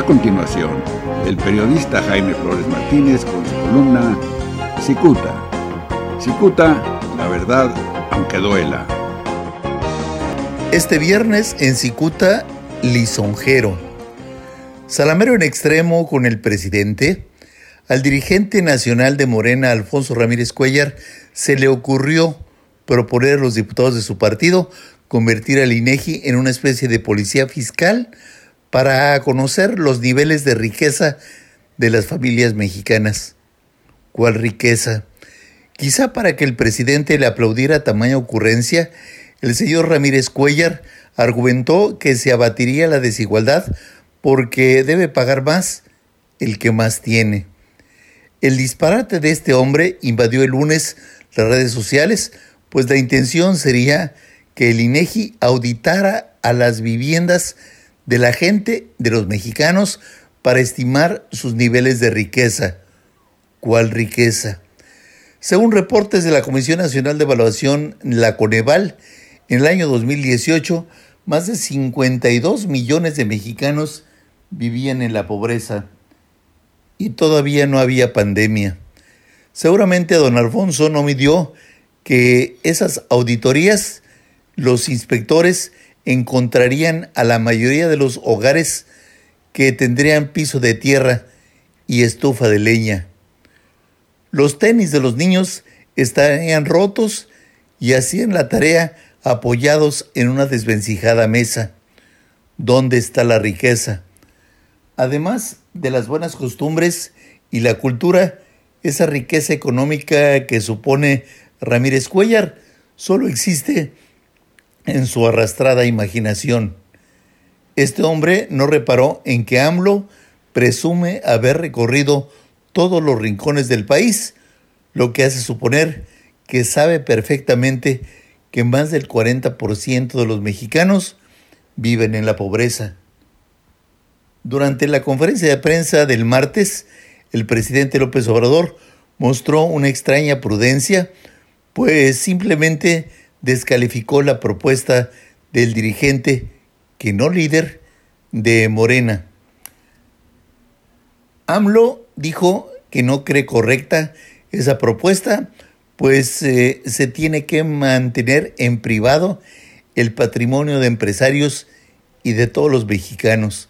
A continuación, el periodista Jaime Flores Martínez con su columna Cicuta. Cicuta, la verdad, aunque duela. Este viernes en Cicuta, lisonjero. Salamero en extremo con el presidente. Al dirigente nacional de Morena, Alfonso Ramírez Cuellar, se le ocurrió proponer a los diputados de su partido convertir al INEGI en una especie de policía fiscal para conocer los niveles de riqueza de las familias mexicanas. ¿Cuál riqueza? Quizá para que el presidente le aplaudiera tamaña ocurrencia, el señor Ramírez Cuellar argumentó que se abatiría la desigualdad porque debe pagar más el que más tiene. El disparate de este hombre invadió el lunes las redes sociales, pues la intención sería que el INEGI auditara a las viviendas de la gente, de los mexicanos, para estimar sus niveles de riqueza. ¿Cuál riqueza? Según reportes de la Comisión Nacional de Evaluación, la Coneval, en el año 2018, más de 52 millones de mexicanos vivían en la pobreza y todavía no había pandemia. Seguramente don Alfonso no midió que esas auditorías, los inspectores encontrarían a la mayoría de los hogares que tendrían piso de tierra y estufa de leña. Los tenis de los niños estarían rotos y hacían la tarea apoyados en una desvencijada mesa. ¿Dónde está la riqueza? Además de las buenas costumbres y la cultura, esa riqueza económica que supone Ramírez Cuellar solo existe en su arrastrada imaginación. Este hombre no reparó en que AMLO presume haber recorrido todos los rincones del país, lo que hace suponer que sabe perfectamente que más del 40% de los mexicanos viven en la pobreza. Durante la conferencia de prensa del martes, el presidente López Obrador mostró una extraña prudencia, pues simplemente descalificó la propuesta del dirigente, que no líder, de Morena. AMLO dijo que no cree correcta esa propuesta, pues eh, se tiene que mantener en privado el patrimonio de empresarios y de todos los mexicanos.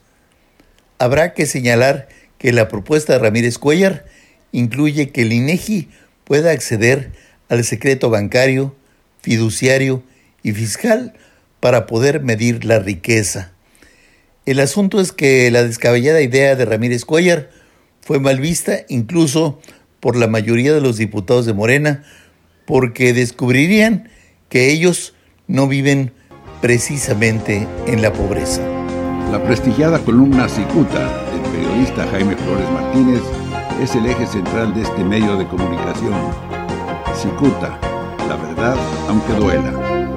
Habrá que señalar que la propuesta de Ramírez Cuellar incluye que el INEGI pueda acceder al secreto bancario, fiduciario y fiscal para poder medir la riqueza. El asunto es que la descabellada idea de Ramírez Cuellar fue mal vista incluso por la mayoría de los diputados de Morena, porque descubrirían que ellos no viven precisamente en la pobreza. La prestigiada columna Cicuta del periodista Jaime Flores Martínez es el eje central de este medio de comunicación. Cicuta la verdad aunque duela.